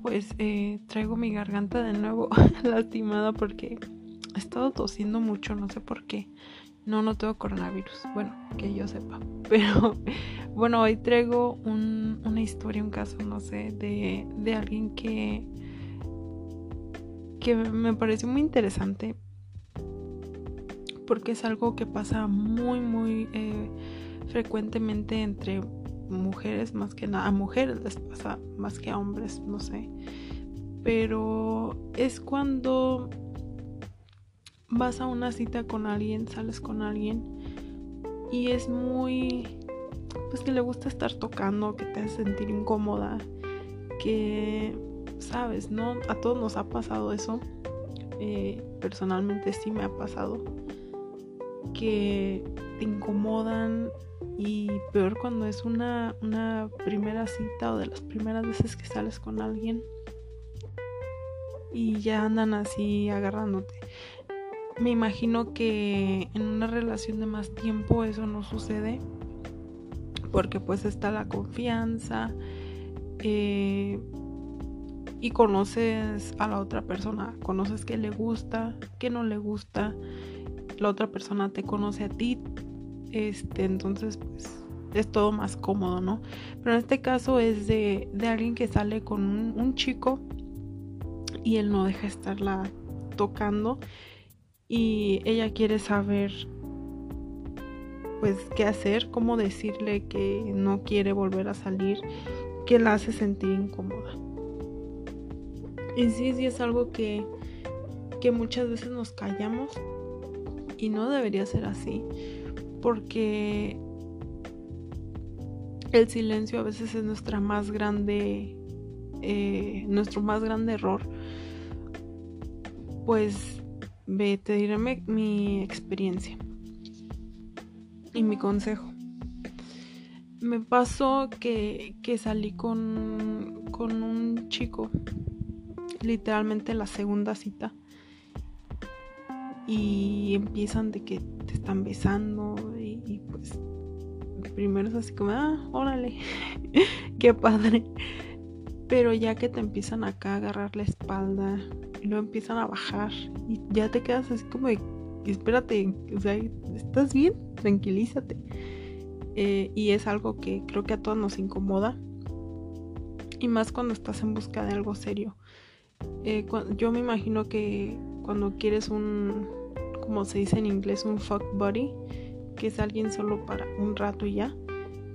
pues eh, traigo mi garganta de nuevo lastimada porque he estado tosiendo mucho, no sé por qué. No, no tengo coronavirus. Bueno, que yo sepa. Pero bueno, hoy traigo una historia, un caso, no sé, de, de alguien que, que me pareció muy interesante. Porque es algo que pasa muy, muy eh, frecuentemente entre mujeres, más que nada. A mujeres les pasa más que a hombres, no sé. Pero es cuando vas a una cita con alguien, sales con alguien y es muy, pues que le gusta estar tocando, que te hace sentir incómoda, que, sabes, ¿no? A todos nos ha pasado eso. Eh, personalmente sí me ha pasado que y peor cuando es una, una primera cita o de las primeras veces que sales con alguien y ya andan así agarrándote. Me imagino que en una relación de más tiempo eso no sucede porque pues está la confianza eh, y conoces a la otra persona, conoces qué le gusta, qué no le gusta, la otra persona te conoce a ti, este, entonces pues es todo más cómodo, ¿no? Pero en este caso es de, alguien que sale con un, un chico y él no deja estarla tocando y ella quiere saber pues qué hacer, cómo decirle que no quiere volver a salir, que la hace sentir incómoda. Y sí, sí es algo que, que muchas veces nos callamos y no debería ser así, porque el silencio a veces es nuestra más grande, eh, nuestro más grande error, pues Ve, te diré mi, experiencia y mi consejo. Me pasó que, salí con, con un chico, literalmente la segunda cita, y empiezan de que están besando y, pues primero es así como, ah, órale, qué padre. Pero ya que te empiezan acá a agarrar la espalda y empiezan a bajar y ya te quedas así como de, espérate, o sea, ¿estás bien? Tranquilízate. Eh, y es algo que creo que a todos nos incomoda. Y más cuando estás en busca de algo serio. Eh, yo me imagino que cuando quieres un, como se dice en inglés, un fuck buddy, que es alguien solo para un rato y ya,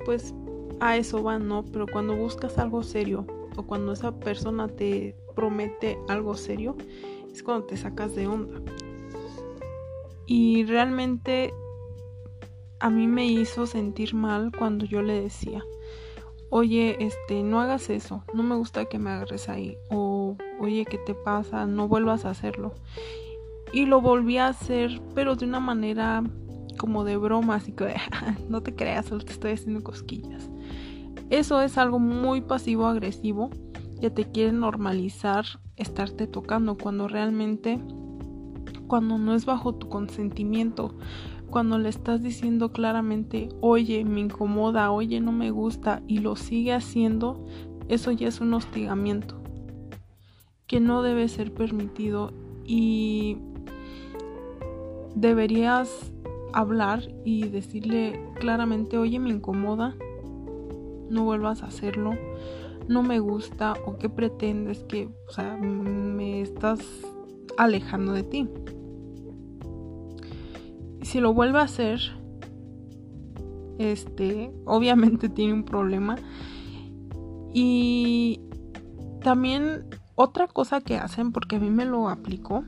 pues a eso va, ¿no? Pero cuando buscas algo serio, o cuando esa persona te promete algo serio, es cuando te sacas de onda. Y realmente a mí me hizo sentir mal cuando yo le decía, oye, este, no hagas eso, no me gusta que me agarres ahí, o oye, ¿qué te pasa? No vuelvas a hacerlo. Y lo volví a hacer, pero de una manera como de broma, así que no te creas, solo te estoy haciendo cosquillas. Eso es algo muy pasivo-agresivo que te quiere normalizar estarte tocando cuando realmente, cuando no es bajo tu consentimiento, cuando le estás diciendo claramente, oye, me incomoda, oye, no me gusta y lo sigue haciendo, eso ya es un hostigamiento que no debe ser permitido y deberías hablar y decirle claramente, oye, me incomoda, no vuelvas a hacerlo, no me gusta o qué pretendes que, o sea, me estás alejando de ti. Si lo vuelve a hacer, este, obviamente tiene un problema. Y también otra cosa que hacen, porque a mí me lo aplicó.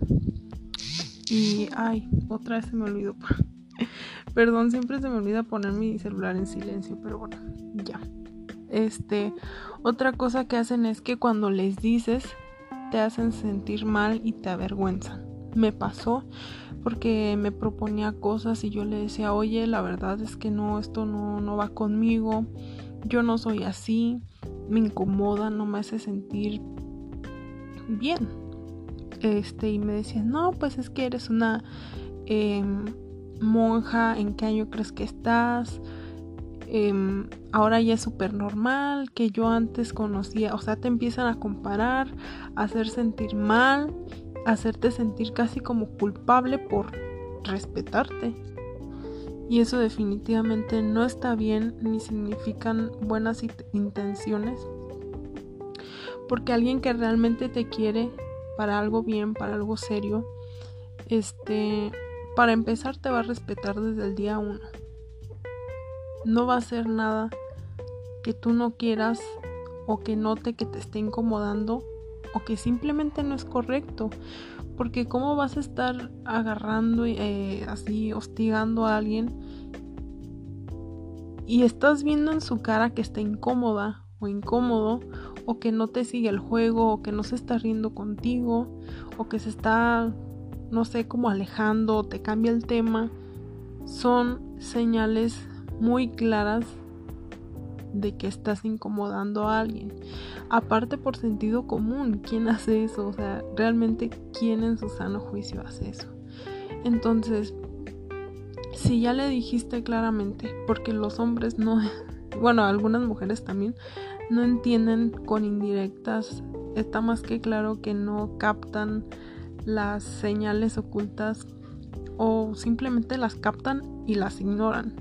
Y, ay, otra vez se me olvidó. Perdón, siempre se me olvida poner mi celular en silencio, pero bueno, ya. Este, otra cosa que hacen es que cuando les dices te hacen sentir mal y te avergüenzan. Me pasó porque me proponía cosas y yo le decía, oye, la verdad es que no, esto no, no va conmigo, yo no soy así, me incomoda, no me hace sentir bien. Este, y me decía, no, pues es que eres una em, monja, ¿en qué año crees que estás? Em, ahora ya es súper normal, que yo antes conocía, o sea, te empiezan a comparar, a hacer sentir mal, a hacerte sentir casi como culpable por respetarte. Y eso definitivamente no está bien ni significan buenas intenciones. Porque alguien que realmente te quiere para algo bien, para algo serio, este, para empezar te va a respetar desde el día uno. No va a hacer nada que tú no quieras o que note que te esté incomodando o que simplemente no es correcto. Porque cómo vas a estar agarrando eh, así, hostigando a alguien y estás viendo en su cara que está incómoda o incómodo o que no te sigue el juego o que no se está riendo contigo o que se está, no sé, como alejando o te cambia el tema, son señales muy claras de que estás incomodando a alguien. Aparte por sentido común, ¿quién hace eso? O sea, realmente quién en su sano juicio hace eso. Entonces, si ya le dijiste claramente, porque los hombres no, bueno, algunas mujeres también no entienden con indirectas, está más que claro que no captan las señales ocultas o simplemente las captan y las ignoran.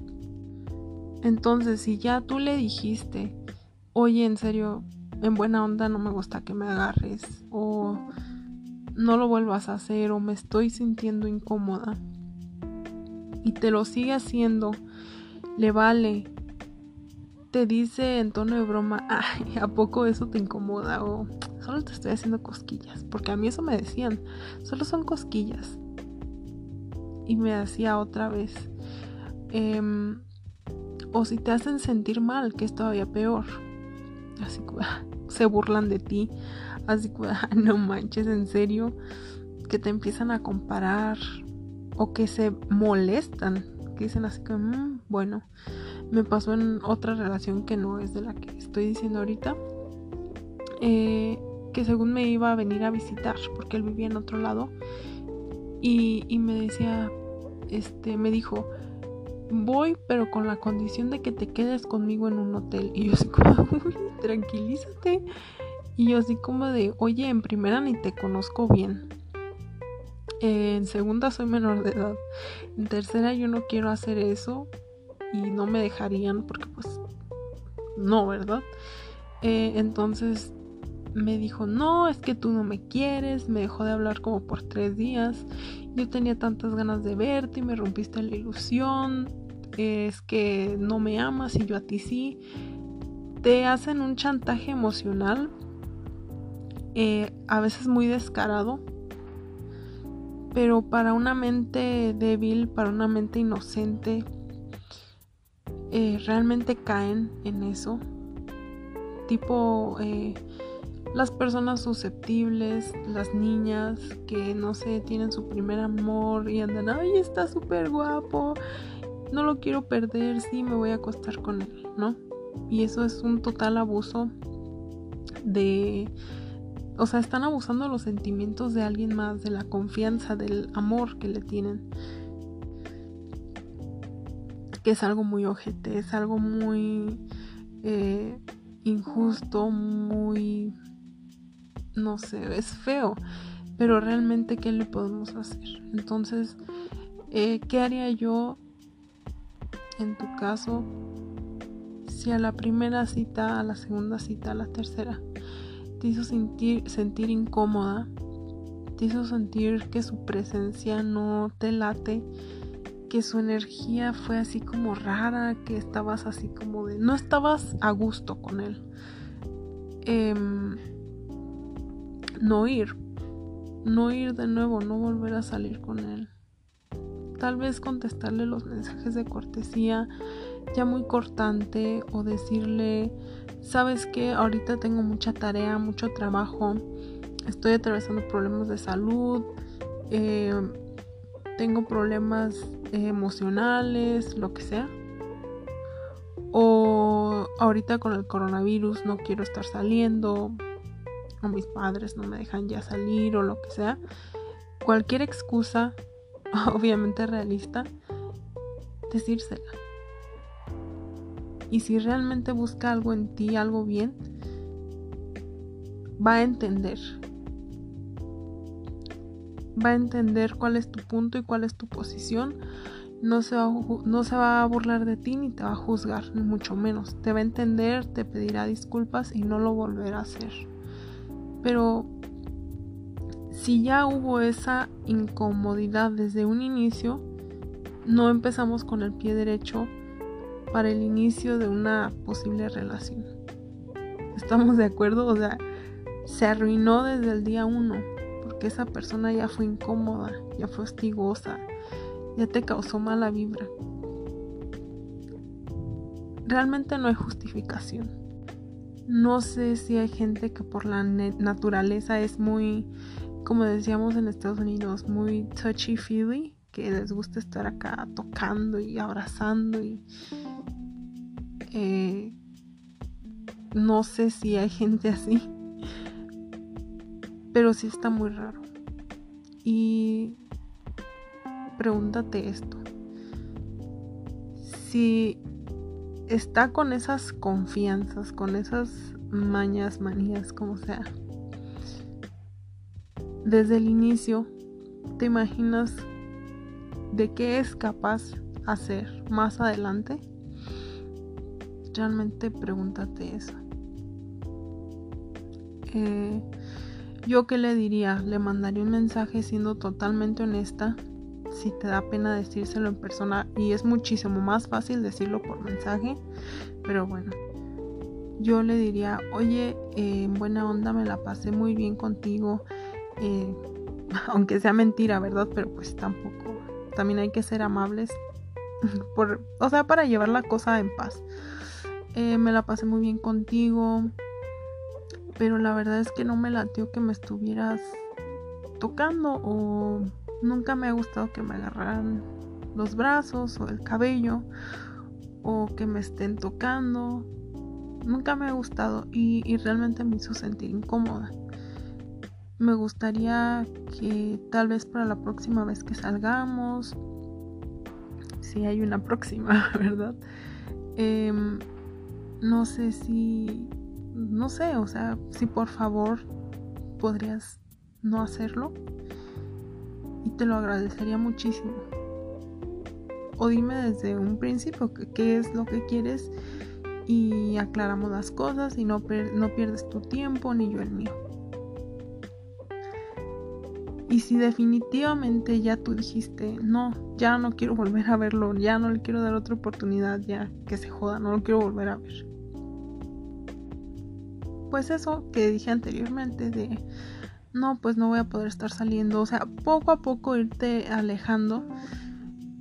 Entonces, si ya tú le dijiste, oye, en serio, en buena onda no me gusta que me agarres, o no lo vuelvas a hacer, o me estoy sintiendo incómoda, y te lo sigue haciendo, le vale, dice en tono de broma, ay, ¿a poco eso te incomoda? O solo te estoy haciendo cosquillas, porque a mí eso me decían, solo son cosquillas. Y me hacía otra vez. Em, o si te hacen sentir mal, que es todavía peor. Así que se burlan de ti. Así que no manches, en serio. Que te empiezan a comparar. O que se molestan. Que dicen así que, mm, bueno, me pasó en otra relación que no es de la que estoy diciendo ahorita. Eh, que según me iba a venir a visitar porque él vivía en otro lado. Y, y me decía, este, me dijo, voy, pero con la condición de que te quedes conmigo en un hotel. Y yo así como, uy, tranquilízate. Y yo así como de, oye, en primera ni te conozco bien. en segunda soy menor de edad. En tercera yo no quiero hacer eso. Y no me dejarían porque pues no, ¿verdad? Eh, entonces me dijo, no, es que tú no me quieres. Me dejó de hablar como por tres días. Yo tenía tantas ganas de verte y me rompiste la ilusión. Es que no me amas y yo a ti sí. Te hacen un chantaje emocional, eh, a veces muy descarado, pero para una mente débil, para una mente inocente, eh, realmente caen en eso. Tipo, eh, las personas susceptibles, las niñas que no sé, tienen su primer amor y andan, ay, está súper guapo, no lo quiero perder, sí, me voy a acostar con él, ¿no? Y eso es un total abuso de... O sea, están abusando los sentimientos de alguien más, de la confianza, del amor que le tienen. Es algo muy ojete, es algo muy eh, injusto, muy no sé, es feo, pero realmente ¿qué le podemos hacer? Entonces, eh, ¿qué haría yo en tu caso si a la primera cita, a la segunda cita, a la tercera, te hizo sentir, sentir incómoda, te hizo sentir que su presencia no te late, que su energía fue así como rara, que estabas así como de... no estabas a gusto con él. Eh, no ir, no ir de nuevo, no volver a salir con él. Tal vez contestarle los mensajes de cortesía ya muy cortante o decirle, sabes que ahorita tengo mucha tarea, mucho trabajo, estoy atravesando problemas de salud, eh, tengo problemas emocionales, lo que sea. O ahorita con el coronavirus no quiero estar saliendo, o mis padres no me dejan ya salir o lo que sea. Cualquier excusa, obviamente realista, decírsela. Y si realmente busca algo en ti, algo bien, va a entender. Va a entender cuál es tu punto y cuál es tu posición. No se, va a, no se va a burlar de ti ni te va a juzgar, ni mucho menos. Te va a entender, te pedirá disculpas y no lo volverá a hacer. Pero si ya hubo esa incomodidad desde un inicio, no empezamos con el pie derecho para el inicio de una posible relación. ¿Estamos de acuerdo? O sea, se arruinó desde el día uno, porque esa persona ya fue incómoda, ya fue hostigosa, ya te causó mala vibra. Realmente no hay justificación. No sé si hay gente que por la naturaleza es muy, como decíamos en Estados Unidos, muy touchy feely, que les gusta estar acá tocando y abrazando y eh, no sé si hay gente así pero sí está muy raro. Y pregúntate esto. Si está con esas confianzas, con esas mañas, manías, como sea, desde el inicio, ¿te imaginas de qué es capaz hacer más adelante? Realmente pregúntate eso. Eh, yo qué le diría, le mandaría un mensaje siendo totalmente honesta. Si te da pena decírselo en persona y es muchísimo más fácil decirlo por mensaje, pero bueno, yo le diría, oye, eh, en buena onda me la pasé muy bien contigo, eh, aunque sea mentira, ¿verdad? Pero pues tampoco, también hay que ser amables, por, o sea, para llevar la cosa en paz. Eh, me la pasé muy bien contigo, pero la verdad es que no me latió que me estuvieras tocando o nunca me ha gustado que me agarraran los brazos o el cabello o que me estén tocando. Nunca me ha gustado y, y realmente me hizo sentir incómoda. Me gustaría que tal vez para la próxima vez que salgamos, si hay una próxima, ¿verdad? Em, no sé si no sé, o sea, si por favor podrías no hacerlo y te lo agradecería muchísimo. O dime desde un principio qué es lo que quieres y aclaramos las cosas y no, no pierdes tu tiempo ni yo el mío. Y si definitivamente ya tú dijiste, no, ya no quiero volver a verlo, ya no le quiero dar otra oportunidad, ya que se joda, no lo quiero volver a ver pues eso que dije anteriormente de no, pues no voy a poder estar saliendo, o sea, poco a poco irte alejando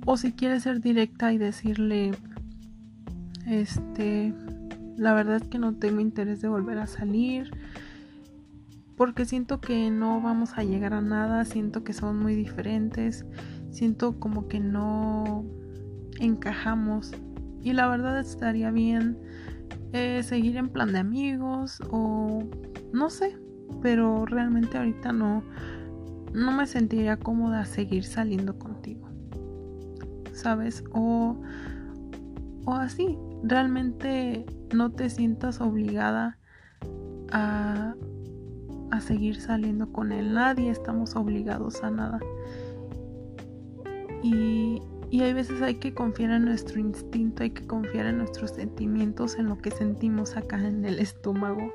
o si quieres ser directa y decirle este la verdad es que no tengo interés de volver a salir porque siento que no vamos a llegar a nada, siento que son muy diferentes, siento como que no encajamos y la verdad estaría bien eh, seguir en plan de amigos o no sé, pero realmente ahorita no, no me sentiría cómoda seguir saliendo contigo, ¿sabes? O, o así, realmente no te sientas obligada a, a seguir saliendo con él, nadie estamos obligados a nada. Y, y hay veces hay que confiar en nuestro instinto, hay que confiar en nuestros sentimientos, en lo que sentimos acá en el estómago.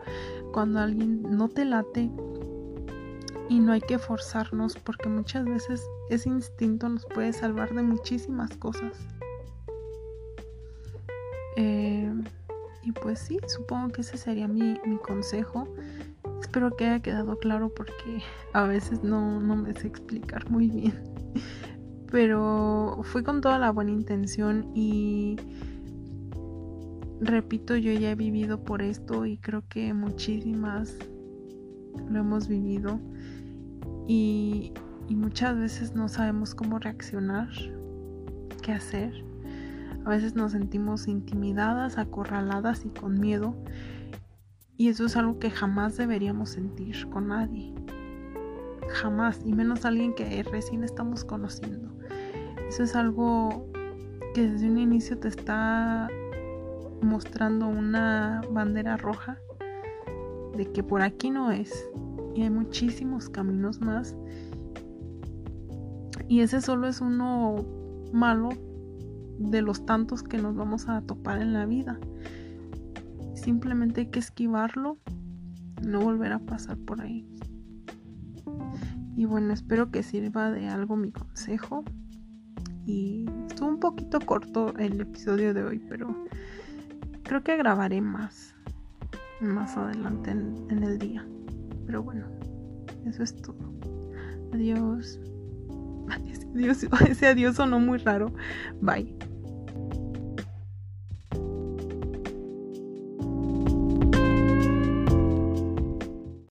Cuando alguien no te late y no hay que forzarnos porque muchas veces ese instinto nos puede salvar de muchísimas cosas. Eh, y pues sí, supongo que ese sería mi, mi, consejo. Espero que haya quedado claro porque a veces no, no me sé explicar muy bien pero fui con toda la buena intención y repito, yo ya he vivido por esto y creo que muchísimas lo hemos vivido y, muchas veces no sabemos cómo reaccionar, qué hacer. A veces nos sentimos intimidadas, acorraladas y con miedo. Y eso es algo que jamás deberíamos sentir con nadie. Jamás. Y menos alguien que recién estamos conociendo. Eso es algo que desde un inicio te está mostrando una bandera roja de que por aquí no es y hay muchísimos caminos más y ese solo es uno malo de los tantos que nos vamos a topar en la vida simplemente hay que esquivarlo no volver a pasar por ahí y bueno espero que sirva de algo mi consejo y estuvo un poquito corto el episodio de hoy pero creo que grabaré más más adelante en, el día. Pero bueno, eso es todo. Adiós. Adiós. Ese adiós sonó muy raro. Bye.